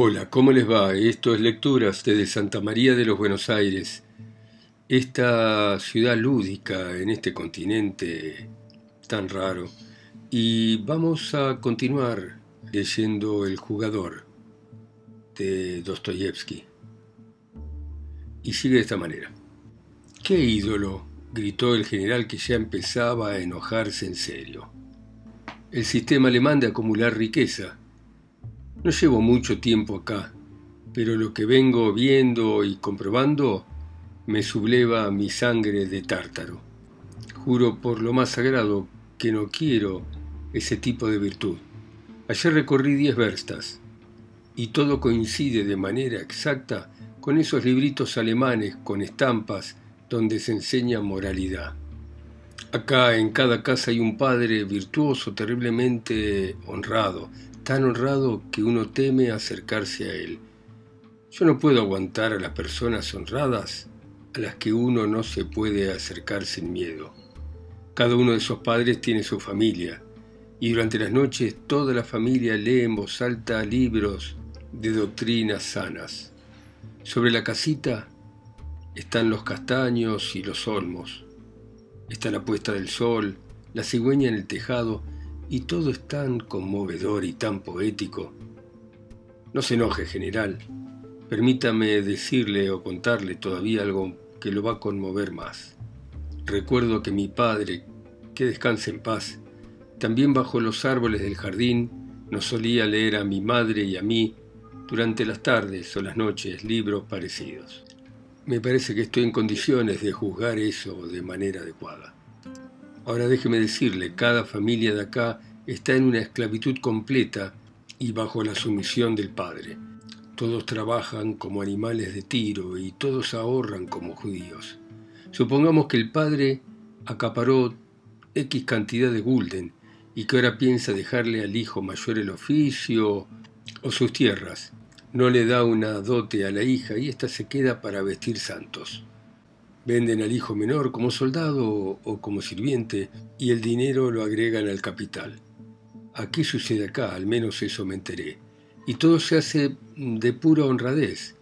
Hola, ¿cómo les va? Esto es Lecturas desde Santa María de los Buenos Aires, esta ciudad lúdica en este continente tan raro. Y vamos a continuar leyendo El jugador de Dostoyevsky. Y sigue de esta manera. ¡Qué ídolo! gritó el general que ya empezaba a enojarse en serio. El sistema alemán de acumular riqueza no llevo mucho tiempo acá, pero lo que vengo viendo y comprobando me subleva mi sangre de tártaro. Juro por lo más sagrado que no quiero ese tipo de virtud. Ayer recorrí diez verstas y todo coincide de manera exacta con esos libritos alemanes con estampas donde se enseña moralidad. Acá en cada casa hay un padre virtuoso, terriblemente honrado, tan honrado que uno teme acercarse a él. Yo no puedo aguantar a las personas honradas a las que uno no se puede acercar sin miedo. Cada uno de esos padres tiene su familia, y durante las noches toda la familia lee en voz alta libros de doctrinas sanas. Sobre la casita están los castaños y los olmos. Está la puesta del sol, la cigüeña en el tejado y todo es tan conmovedor y tan poético. No se enoje, general. Permítame decirle o contarle todavía algo que lo va a conmover más. Recuerdo que mi padre, que descanse en paz, también bajo los árboles del jardín nos solía leer a mi madre y a mí durante las tardes o las noches libros parecidos. Me parece que estoy en condiciones de juzgar eso de manera adecuada. Ahora déjeme decirle, cada familia de acá está en una esclavitud completa y bajo la sumisión del Padre. Todos trabajan como animales de tiro y todos ahorran como judíos. Supongamos que el Padre acaparó X cantidad de gulden y que ahora piensa dejarle al hijo mayor el oficio o sus tierras. No le da una dote a la hija y ésta se queda para vestir santos. Venden al hijo menor como soldado o como sirviente y el dinero lo agregan al capital. Aquí sucede acá, al menos eso me enteré. Y todo se hace de pura honradez,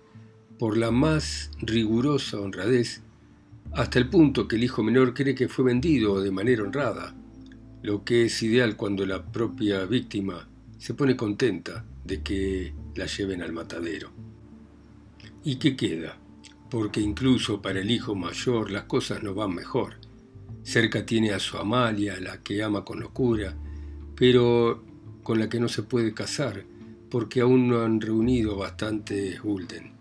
por la más rigurosa honradez, hasta el punto que el hijo menor cree que fue vendido de manera honrada, lo que es ideal cuando la propia víctima se pone contenta de que la lleven al matadero. ¿Y qué queda? Porque incluso para el hijo mayor las cosas no van mejor. Cerca tiene a su Amalia, la que ama con locura, pero con la que no se puede casar, porque aún no han reunido bastante Gulden.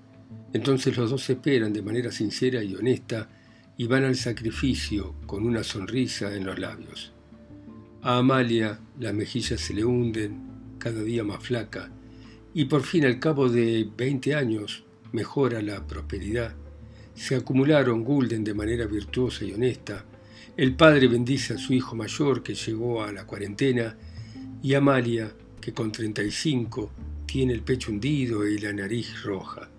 Entonces los dos esperan de manera sincera y honesta y van al sacrificio con una sonrisa en los labios. A Amalia las mejillas se le hunden, cada día más flaca, y por fin al cabo de veinte años mejora la prosperidad. Se acumularon gulden de manera virtuosa y honesta. El padre bendice a su hijo mayor que llegó a la cuarentena y Amalia, que con 35 tiene el pecho hundido y la nariz roja.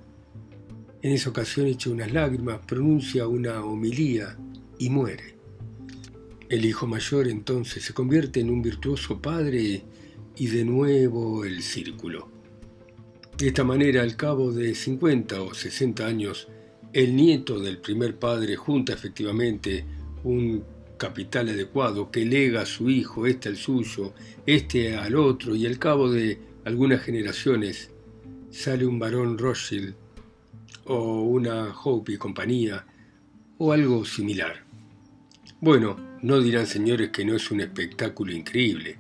En esa ocasión echa unas lágrimas, pronuncia una homilía y muere. El hijo mayor entonces se convierte en un virtuoso padre y de nuevo el círculo. De esta manera, al cabo de 50 o 60 años, el nieto del primer padre junta efectivamente un capital adecuado que lega a su hijo, este al suyo, este al otro, y al cabo de algunas generaciones sale un varón Rothschild o una Hope y compañía o algo similar. Bueno, no dirán señores que no es un espectáculo increíble.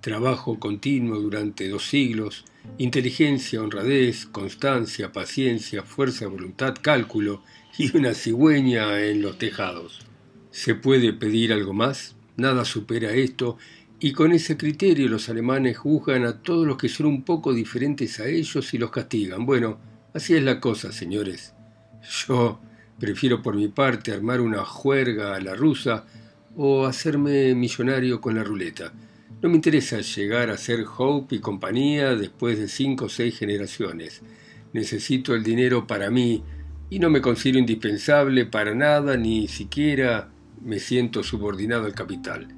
Trabajo continuo durante dos siglos, Inteligencia, honradez, constancia, paciencia, fuerza voluntad, cálculo y una cigüeña en los tejados. ¿Se puede pedir algo más? Nada supera esto, y con ese criterio los alemanes juzgan a todos los que son un poco diferentes a ellos y los castigan. Bueno, así es la cosa, señores. Yo prefiero por mi parte armar una juerga a la rusa o hacerme millonario con la ruleta. No me interesa llegar a ser Hope y compañía después de cinco o seis generaciones. Necesito el dinero para mí y no me considero indispensable para nada, ni siquiera me siento subordinado al capital.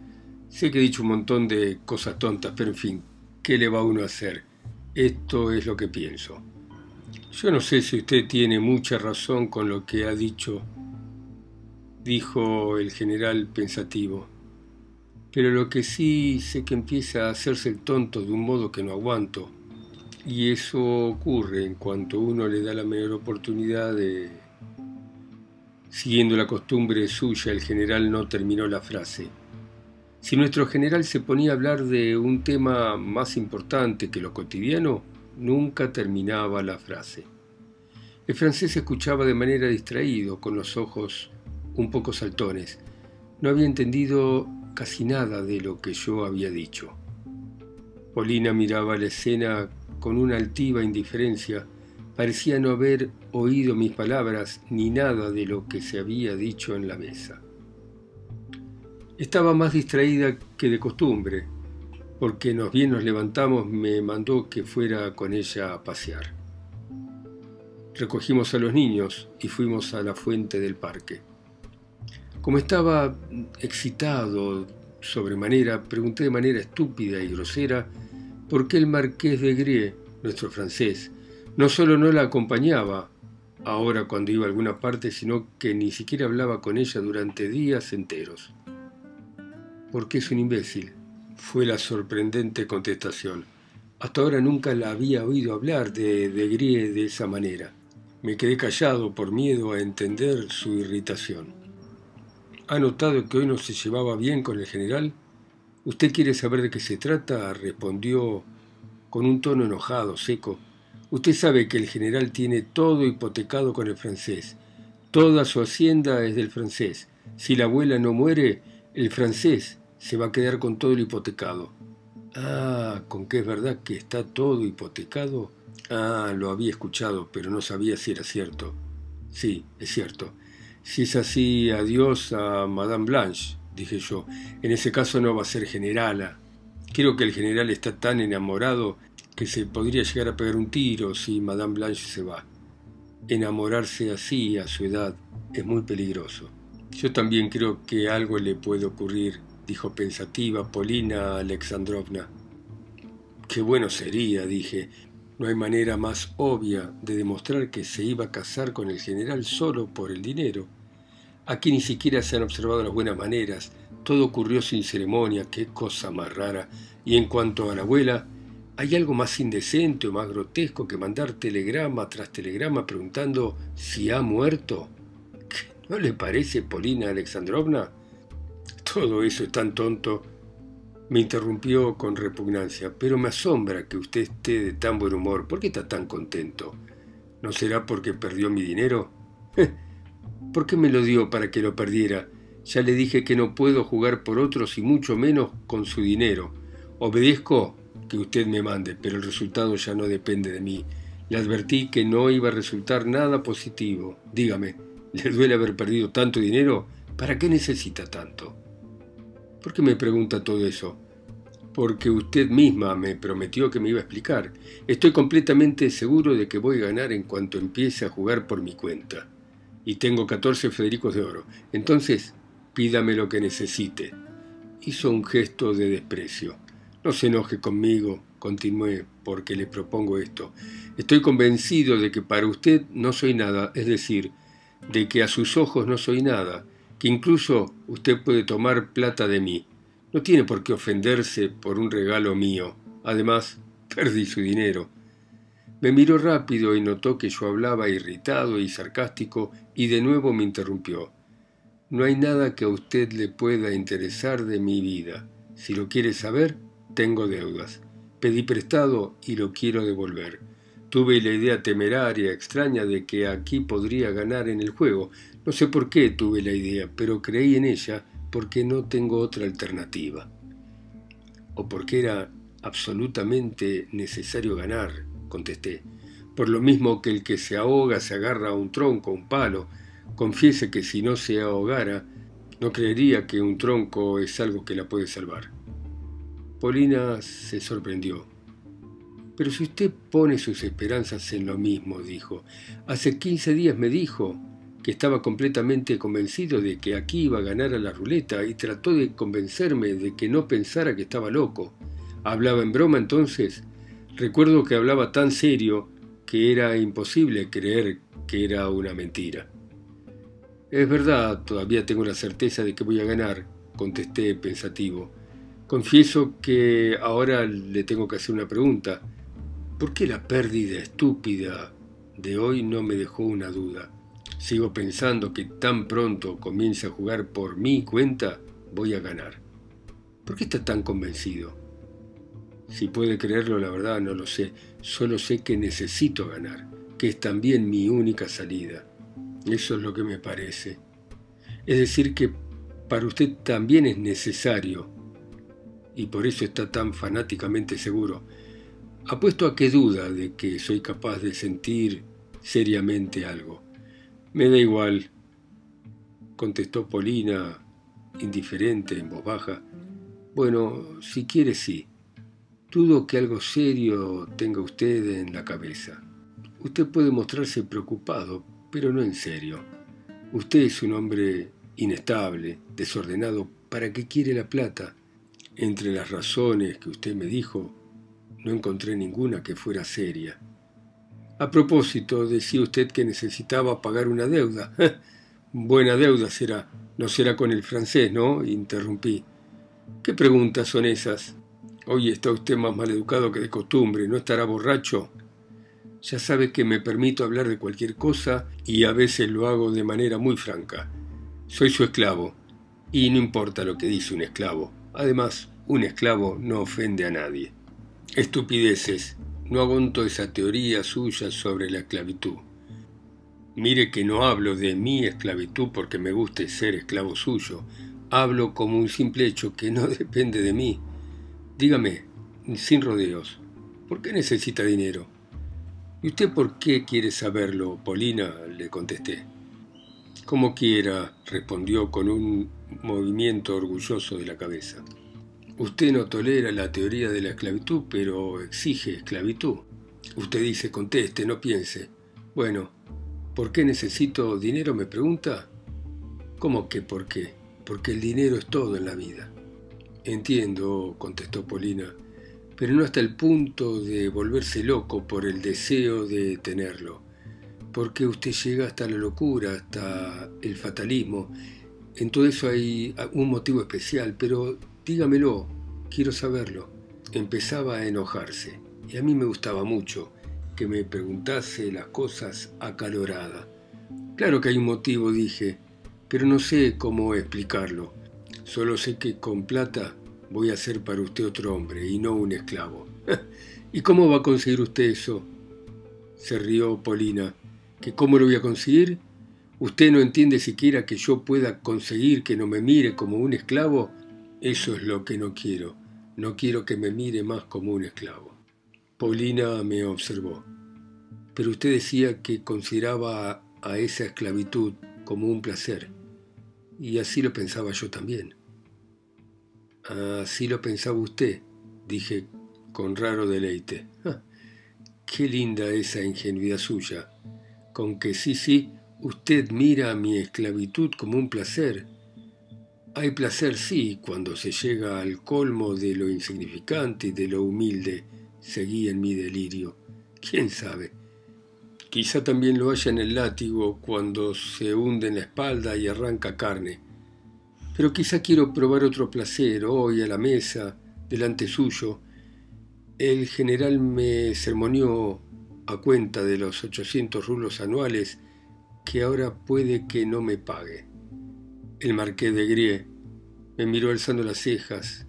Sé que he dicho un montón de cosas tontas, pero en fin, ¿qué le va uno a hacer? Esto es lo que pienso. Yo no sé si usted tiene mucha razón con lo que ha dicho, dijo el general pensativo, pero lo que sí sé que empieza a hacerse el tonto de un modo que no aguanto, y eso ocurre en cuanto uno le da la mayor oportunidad de... Siguiendo la costumbre suya, el general no terminó la frase. Si nuestro general se ponía a hablar de un tema más importante que lo cotidiano, nunca terminaba la frase. El francés escuchaba de manera distraído, con los ojos un poco saltones. No había entendido casi nada de lo que yo había dicho. Polina miraba la escena con una altiva indiferencia. Parecía no haber oído mis palabras ni nada de lo que se había dicho en la mesa. Estaba más distraída que de costumbre, porque nos bien nos levantamos me mandó que fuera con ella a pasear. Recogimos a los niños y fuimos a la fuente del parque. Como estaba excitado sobremanera, pregunté de manera estúpida y grosera por qué el marqués de Grie, nuestro francés, no solo no la acompañaba ahora cuando iba a alguna parte, sino que ni siquiera hablaba con ella durante días enteros. Porque es un imbécil, fue la sorprendente contestación. Hasta ahora nunca la había oído hablar de, de Grie de esa manera. Me quedé callado por miedo a entender su irritación. ¿Ha notado que hoy no se llevaba bien con el general? ¿Usted quiere saber de qué se trata? respondió con un tono enojado, seco. Usted sabe que el general tiene todo hipotecado con el francés. Toda su hacienda es del francés. Si la abuela no muere, el francés se va a quedar con todo el hipotecado. Ah, con qué es verdad que está todo hipotecado. Ah, lo había escuchado, pero no sabía si era cierto. Sí, es cierto. Si es así, adiós a Madame Blanche, dije yo. En ese caso no va a ser generala. Creo que el general está tan enamorado que se podría llegar a pegar un tiro si Madame Blanche se va. Enamorarse así a su edad es muy peligroso. Yo también creo que algo le puede ocurrir dijo pensativa Polina Alexandrovna. Qué bueno sería, dije. No hay manera más obvia de demostrar que se iba a casar con el general solo por el dinero. Aquí ni siquiera se han observado las buenas maneras, todo ocurrió sin ceremonia, qué cosa más rara. Y en cuanto a la abuela, ¿hay algo más indecente o más grotesco que mandar telegrama tras telegrama preguntando si ha muerto? ¿No le parece, Polina Alexandrovna? Todo eso es tan tonto. Me interrumpió con repugnancia, pero me asombra que usted esté de tan buen humor. ¿Por qué está tan contento? ¿No será porque perdió mi dinero? ¿Por qué me lo dio para que lo perdiera? Ya le dije que no puedo jugar por otros y mucho menos con su dinero. Obedezco que usted me mande, pero el resultado ya no depende de mí. Le advertí que no iba a resultar nada positivo. Dígame, ¿le duele haber perdido tanto dinero? ¿Para qué necesita tanto? ¿Por qué me pregunta todo eso? Porque usted misma me prometió que me iba a explicar. Estoy completamente seguro de que voy a ganar en cuanto empiece a jugar por mi cuenta. Y tengo 14 Federicos de oro. Entonces, pídame lo que necesite. Hizo un gesto de desprecio. No se enoje conmigo, continué, porque le propongo esto. Estoy convencido de que para usted no soy nada, es decir, de que a sus ojos no soy nada, que incluso usted puede tomar plata de mí. No tiene por qué ofenderse por un regalo mío. Además, perdí su dinero. Me miró rápido y notó que yo hablaba irritado y sarcástico y de nuevo me interrumpió. No hay nada que a usted le pueda interesar de mi vida. Si lo quiere saber, tengo deudas. Pedí prestado y lo quiero devolver. Tuve la idea temeraria, extraña, de que aquí podría ganar en el juego, no sé por qué tuve la idea, pero creí en ella porque no tengo otra alternativa. O porque era absolutamente necesario ganar, contesté. Por lo mismo que el que se ahoga se agarra a un tronco, un palo. Confiese que si no se ahogara, no creería que un tronco es algo que la puede salvar. Polina se sorprendió. Pero si usted pone sus esperanzas en lo mismo, dijo. Hace quince días me dijo que estaba completamente convencido de que aquí iba a ganar a la ruleta y trató de convencerme de que no pensara que estaba loco. ¿Hablaba en broma entonces? Recuerdo que hablaba tan serio que era imposible creer que era una mentira. Es verdad, todavía tengo la certeza de que voy a ganar, contesté pensativo. Confieso que ahora le tengo que hacer una pregunta. ¿Por qué la pérdida estúpida de hoy no me dejó una duda? Sigo pensando que tan pronto comience a jugar por mi cuenta, voy a ganar. ¿Por qué está tan convencido? Si puede creerlo, la verdad no lo sé. Solo sé que necesito ganar, que es también mi única salida. Eso es lo que me parece. Es decir, que para usted también es necesario, y por eso está tan fanáticamente seguro. Apuesto a que duda de que soy capaz de sentir seriamente algo. Me da igual, contestó Polina, indiferente, en voz baja. Bueno, si quiere, sí. Dudo que algo serio tenga usted en la cabeza. Usted puede mostrarse preocupado, pero no en serio. Usted es un hombre inestable, desordenado. ¿Para qué quiere la plata? Entre las razones que usted me dijo, no encontré ninguna que fuera seria. A propósito, decía usted que necesitaba pagar una deuda. Buena deuda será. No será con el francés, ¿no? Interrumpí. ¿Qué preguntas son esas? Hoy está usted más maleducado que de costumbre. ¿No estará borracho? Ya sabe que me permito hablar de cualquier cosa y a veces lo hago de manera muy franca. Soy su esclavo, y no importa lo que dice un esclavo. Además, un esclavo no ofende a nadie. Estupideces. No aguanto esa teoría suya sobre la esclavitud. Mire que no hablo de mi esclavitud porque me guste ser esclavo suyo. Hablo como un simple hecho que no depende de mí. Dígame, sin rodeos, ¿por qué necesita dinero? ¿Y usted por qué quiere saberlo, Polina? le contesté. Como quiera, respondió con un movimiento orgulloso de la cabeza. Usted no tolera la teoría de la esclavitud, pero exige esclavitud. Usted dice, conteste, no piense. Bueno, ¿por qué necesito dinero? me pregunta. ¿Cómo que por qué? Porque el dinero es todo en la vida. Entiendo, contestó Polina, pero no hasta el punto de volverse loco por el deseo de tenerlo. Porque usted llega hasta la locura, hasta el fatalismo. En todo eso hay un motivo especial, pero Dígamelo, quiero saberlo. Empezaba a enojarse, y a mí me gustaba mucho que me preguntase las cosas acalorada. Claro que hay un motivo, dije, pero no sé cómo explicarlo. Solo sé que con plata voy a ser para usted otro hombre y no un esclavo. ¿Y cómo va a conseguir usted eso? Se rió Polina. ¿Que cómo lo voy a conseguir? ¿Usted no entiende siquiera que yo pueda conseguir que no me mire como un esclavo eso es lo que no quiero. No quiero que me mire más como un esclavo. Paulina me observó. Pero usted decía que consideraba a esa esclavitud como un placer. Y así lo pensaba yo también. Así lo pensaba usted, dije con raro deleite. Ah, qué linda esa ingenuidad suya, con que sí, sí, usted mira a mi esclavitud como un placer hay placer, sí, cuando se llega al colmo de lo insignificante y de lo humilde, seguí en mi delirio. ¿Quién sabe? Quizá también lo haya en el látigo cuando se hunde en la espalda y arranca carne. Pero quizá quiero probar otro placer hoy a la mesa, delante suyo. El general me sermoneó a cuenta de los 800 rublos anuales que ahora puede que no me pague. El marqués de Grie me miró alzando las cejas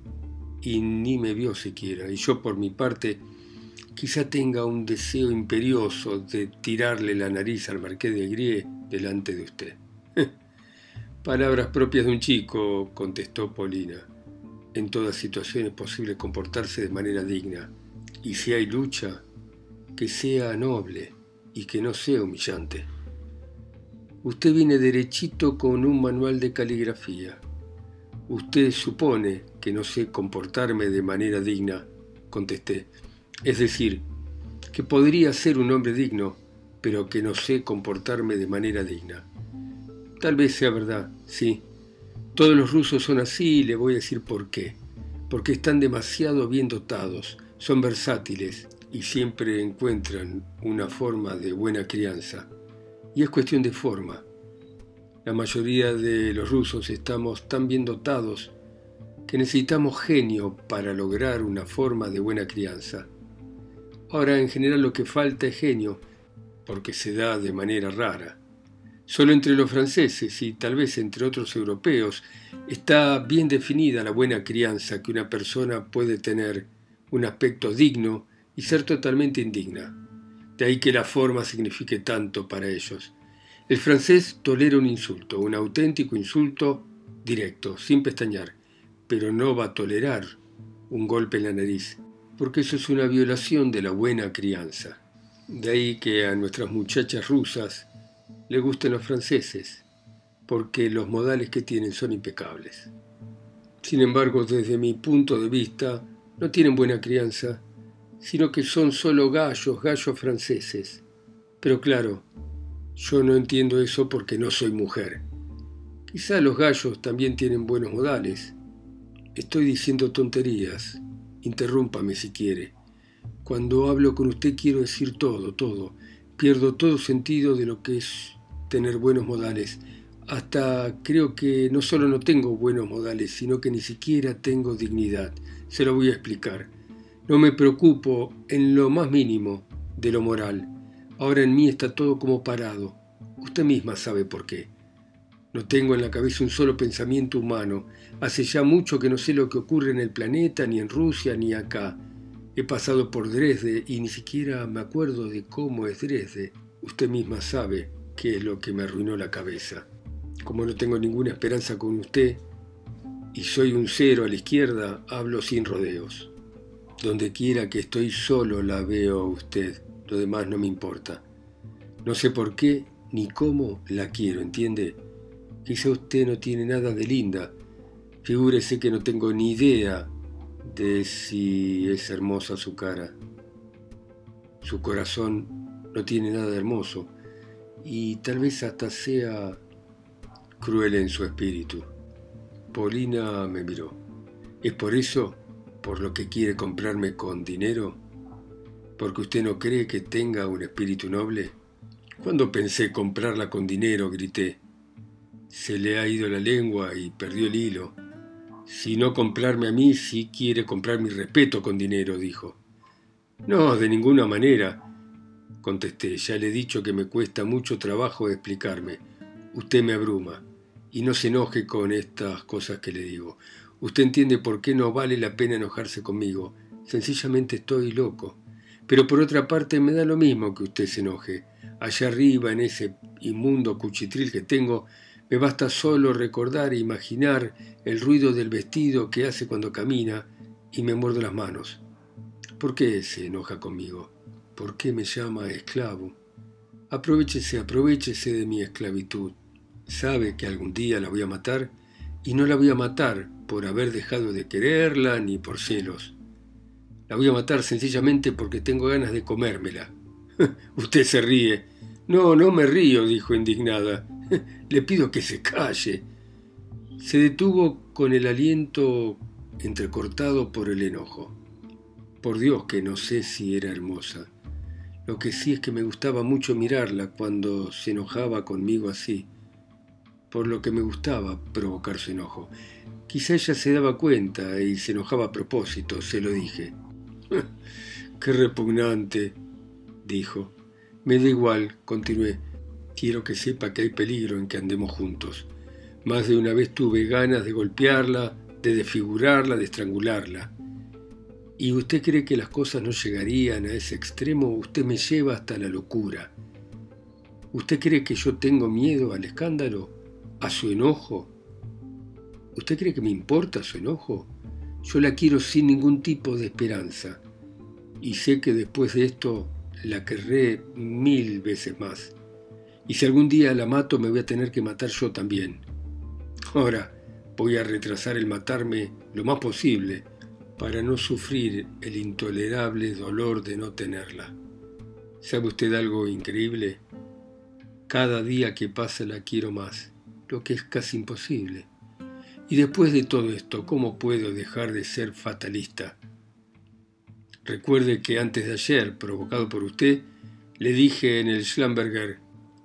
y ni me vio siquiera, y yo por mi parte quizá tenga un deseo imperioso de tirarle la nariz al marqués de Grie delante de usted. Palabras propias de un chico, contestó Polina. En todas situaciones es posible comportarse de manera digna, y si hay lucha, que sea noble y que no sea humillante. Usted viene derechito con un manual de caligrafía. Usted supone que no sé comportarme de manera digna, contesté. Es decir, que podría ser un hombre digno, pero que no sé comportarme de manera digna. Tal vez sea verdad, sí. Todos los rusos son así y le voy a decir por qué. Porque están demasiado bien dotados, son versátiles y siempre encuentran una forma de buena crianza. Y es cuestión de forma. La mayoría de los rusos estamos tan bien dotados que necesitamos genio para lograr una forma de buena crianza. Ahora, en general lo que falta es genio, porque se da de manera rara. Solo entre los franceses y tal vez entre otros europeos está bien definida la buena crianza que una persona puede tener un aspecto digno y ser totalmente indigna. De ahí que la forma signifique tanto para ellos. El francés tolera un insulto, un auténtico insulto directo, sin pestañear, pero no va a tolerar un golpe en la nariz, porque eso es una violación de la buena crianza. De ahí que a nuestras muchachas rusas le gusten los franceses, porque los modales que tienen son impecables. Sin embargo, desde mi punto de vista, no tienen buena crianza, sino que son solo gallos, gallos franceses. Pero claro, yo no entiendo eso porque no soy mujer. Quizá los gallos también tienen buenos modales. Estoy diciendo tonterías. Interrúmpame si quiere. Cuando hablo con usted quiero decir todo, todo. Pierdo todo sentido de lo que es tener buenos modales. Hasta creo que no solo no tengo buenos modales, sino que ni siquiera tengo dignidad. Se lo voy a explicar. No me preocupo en lo más mínimo de lo moral. Ahora en mí está todo como parado. Usted misma sabe por qué. No tengo en la cabeza un solo pensamiento humano. Hace ya mucho que no sé lo que ocurre en el planeta, ni en Rusia, ni acá. He pasado por Dresde y ni siquiera me acuerdo de cómo es Dresde. Usted misma sabe qué es lo que me arruinó la cabeza. Como no tengo ninguna esperanza con usted y soy un cero a la izquierda, hablo sin rodeos. Donde quiera que estoy solo la veo a usted, lo demás no me importa. No sé por qué ni cómo la quiero, ¿entiende? Quizá usted no tiene nada de linda. Figúrese que no tengo ni idea de si es hermosa su cara. Su corazón no tiene nada de hermoso y tal vez hasta sea cruel en su espíritu. Paulina me miró. ¿Es por eso por lo que quiere comprarme con dinero? ¿Porque usted no cree que tenga un espíritu noble? Cuando pensé comprarla con dinero, grité. Se le ha ido la lengua y perdió el hilo. Si no comprarme a mí, sí quiere comprar mi respeto con dinero, dijo. No, de ninguna manera, contesté. Ya le he dicho que me cuesta mucho trabajo explicarme. Usted me abruma. Y no se enoje con estas cosas que le digo. Usted entiende por qué no vale la pena enojarse conmigo. Sencillamente estoy loco. Pero por otra parte me da lo mismo que usted se enoje. Allá arriba, en ese inmundo cuchitril que tengo, me basta solo recordar e imaginar el ruido del vestido que hace cuando camina y me muerdo las manos. ¿Por qué se enoja conmigo? ¿Por qué me llama esclavo? Aprovechese, aprovechese de mi esclavitud. Sabe que algún día la voy a matar y no la voy a matar por haber dejado de quererla ni por celos. La voy a matar sencillamente porque tengo ganas de comérmela. Usted se ríe. No, no me río, dijo indignada. Le pido que se calle. Se detuvo con el aliento entrecortado por el enojo. Por Dios que no sé si era hermosa. Lo que sí es que me gustaba mucho mirarla cuando se enojaba conmigo así. Por lo que me gustaba provocar su enojo. Quizá ella se daba cuenta y se enojaba a propósito, se lo dije. Qué repugnante, dijo. Me da igual, continué. Quiero que sepa que hay peligro en que andemos juntos. Más de una vez tuve ganas de golpearla, de desfigurarla, de estrangularla. ¿Y usted cree que las cosas no llegarían a ese extremo? Usted me lleva hasta la locura. ¿Usted cree que yo tengo miedo al escándalo? ¿A su enojo? ¿Usted cree que me importa su enojo? Yo la quiero sin ningún tipo de esperanza. Y sé que después de esto la querré mil veces más. Y si algún día la mato, me voy a tener que matar yo también. Ahora voy a retrasar el matarme lo más posible para no sufrir el intolerable dolor de no tenerla. ¿Sabe usted algo increíble? Cada día que pasa la quiero más, lo que es casi imposible. Y después de todo esto, ¿cómo puedo dejar de ser fatalista? Recuerde que antes de ayer, provocado por usted, le dije en el Schlamberger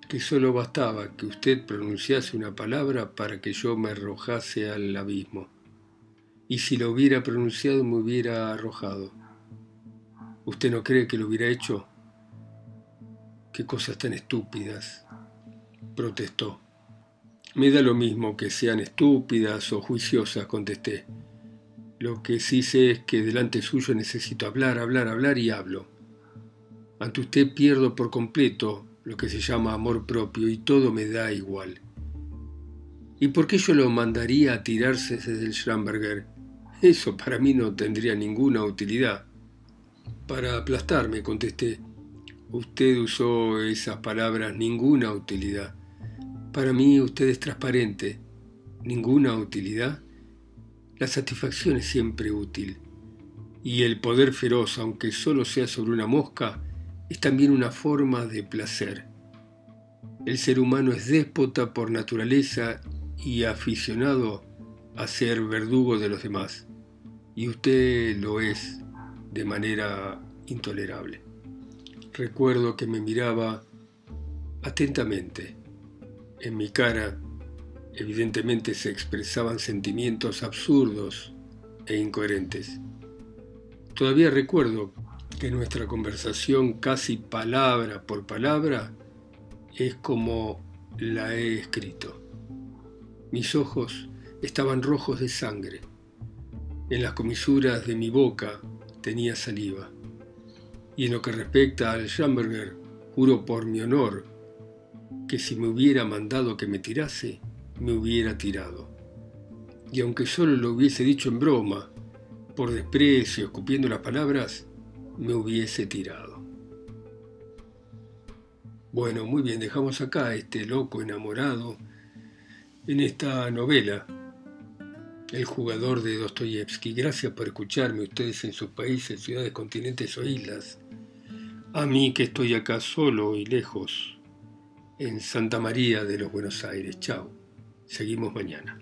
que solo bastaba que usted pronunciase una palabra para que yo me arrojase al abismo. Y si lo hubiera pronunciado me hubiera arrojado. ¿Usted no cree que lo hubiera hecho? Qué cosas tan estúpidas, protestó. Me da lo mismo que sean estúpidas o juiciosas, contesté. Lo que sí sé es que delante suyo necesito hablar, hablar, hablar y hablo. Ante usted pierdo por completo lo que se llama amor propio y todo me da igual. ¿Y por qué yo lo mandaría a tirarse desde el Schramberger? Eso para mí no tendría ninguna utilidad. Para aplastarme, contesté. Usted usó esas palabras ninguna utilidad. Para mí usted es transparente. ¿Ninguna utilidad? La satisfacción es siempre útil. Y el poder feroz, aunque solo sea sobre una mosca, es también una forma de placer. El ser humano es déspota por naturaleza y aficionado a ser verdugo de los demás. Y usted lo es de manera intolerable. Recuerdo que me miraba atentamente. En mi cara Evidentemente se expresaban sentimientos absurdos e incoherentes. Todavía recuerdo que nuestra conversación casi palabra por palabra es como la he escrito. Mis ojos estaban rojos de sangre. En las comisuras de mi boca tenía saliva. Y en lo que respecta al Schamberger, juro por mi honor que si me hubiera mandado que me tirase, me hubiera tirado. Y aunque solo lo hubiese dicho en broma, por desprecio, escupiendo las palabras, me hubiese tirado. Bueno, muy bien, dejamos acá este loco enamorado en esta novela, El jugador de Dostoyevsky. Gracias por escucharme ustedes en sus países, ciudades, continentes o islas. A mí que estoy acá solo y lejos, en Santa María de los Buenos Aires. Chao. Seguimos mañana.